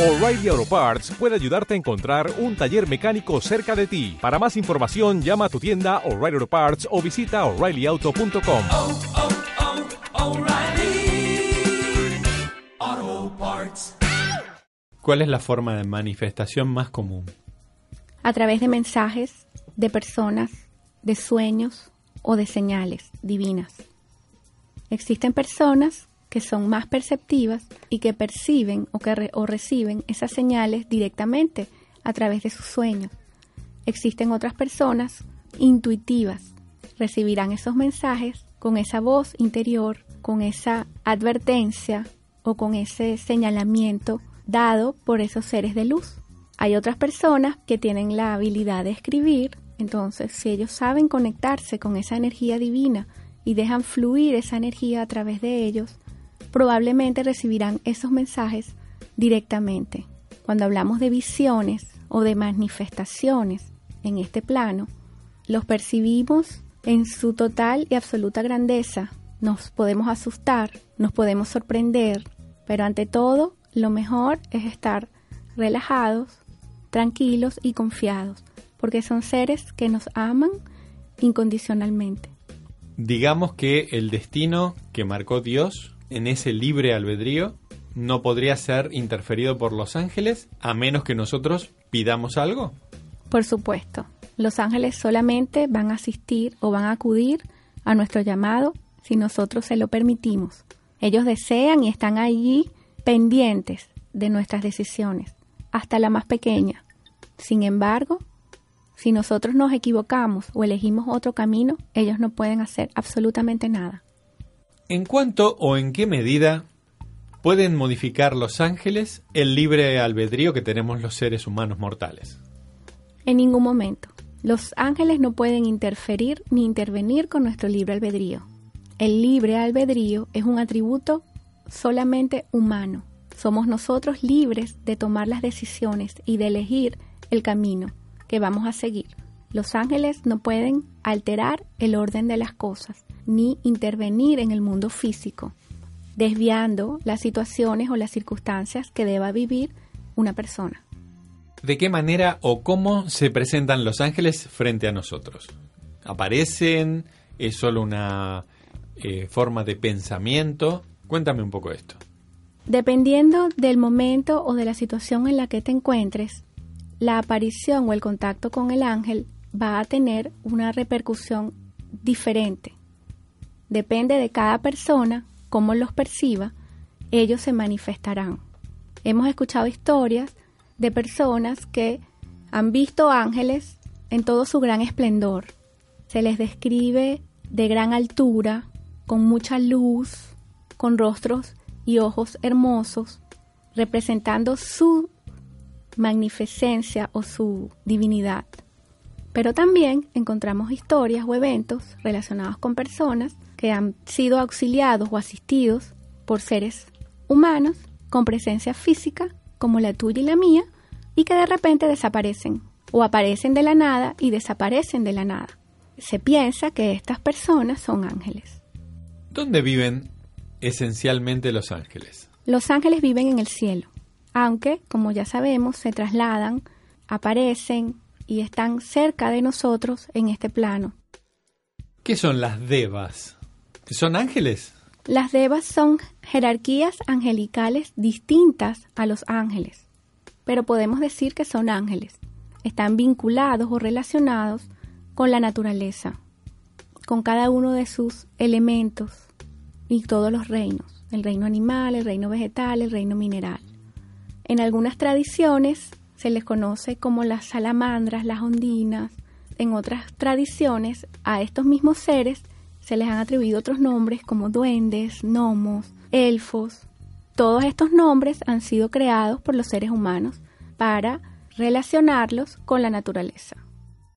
O'Reilly Auto Parts puede ayudarte a encontrar un taller mecánico cerca de ti. Para más información, llama a tu tienda O'Reilly Auto Parts o visita oreillyauto.com. oh, oh, O'Reilly Auto Parts. ¿Cuál es la forma de manifestación más común? a través de mensajes, de personas, de sueños o de señales divinas. Existen personas que son más perceptivas y que perciben o que o reciben esas señales directamente a través de sus sueños. Existen otras personas intuitivas, recibirán esos mensajes con esa voz interior, con esa advertencia o con ese señalamiento dado por esos seres de luz. Hay otras personas que tienen la habilidad de escribir, entonces si ellos saben conectarse con esa energía divina y dejan fluir esa energía a través de ellos, probablemente recibirán esos mensajes directamente. Cuando hablamos de visiones o de manifestaciones en este plano, los percibimos en su total y absoluta grandeza. Nos podemos asustar, nos podemos sorprender, pero ante todo, lo mejor es estar relajados, tranquilos y confiados, porque son seres que nos aman incondicionalmente. Digamos que el destino que marcó Dios en ese libre albedrío no podría ser interferido por los ángeles a menos que nosotros pidamos algo. Por supuesto, los ángeles solamente van a asistir o van a acudir a nuestro llamado si nosotros se lo permitimos. Ellos desean y están allí pendientes de nuestras decisiones, hasta la más pequeña. Sin embargo, si nosotros nos equivocamos o elegimos otro camino, ellos no pueden hacer absolutamente nada. ¿En cuánto o en qué medida pueden modificar los ángeles el libre albedrío que tenemos los seres humanos mortales? En ningún momento. Los ángeles no pueden interferir ni intervenir con nuestro libre albedrío. El libre albedrío es un atributo solamente humano. Somos nosotros libres de tomar las decisiones y de elegir el camino que vamos a seguir. Los ángeles no pueden alterar el orden de las cosas ni intervenir en el mundo físico, desviando las situaciones o las circunstancias que deba vivir una persona. ¿De qué manera o cómo se presentan los ángeles frente a nosotros? ¿Aparecen? ¿Es solo una eh, forma de pensamiento? Cuéntame un poco esto. Dependiendo del momento o de la situación en la que te encuentres, la aparición o el contacto con el ángel va a tener una repercusión diferente. Depende de cada persona, cómo los perciba, ellos se manifestarán. Hemos escuchado historias de personas que han visto ángeles en todo su gran esplendor. Se les describe de gran altura, con mucha luz, con rostros y ojos hermosos, representando su magnificencia o su divinidad. Pero también encontramos historias o eventos relacionados con personas que han sido auxiliados o asistidos por seres humanos con presencia física como la tuya y la mía y que de repente desaparecen o aparecen de la nada y desaparecen de la nada. Se piensa que estas personas son ángeles. ¿Dónde viven esencialmente los ángeles? Los ángeles viven en el cielo, aunque, como ya sabemos, se trasladan, aparecen y están cerca de nosotros en este plano. ¿Qué son las devas? ¿Son ángeles? Las devas son jerarquías angelicales distintas a los ángeles, pero podemos decir que son ángeles. Están vinculados o relacionados con la naturaleza, con cada uno de sus elementos y todos los reinos, el reino animal, el reino vegetal, el reino mineral. En algunas tradiciones se les conoce como las salamandras, las ondinas. En otras tradiciones a estos mismos seres se les han atribuido otros nombres como duendes, gnomos, elfos. Todos estos nombres han sido creados por los seres humanos para relacionarlos con la naturaleza.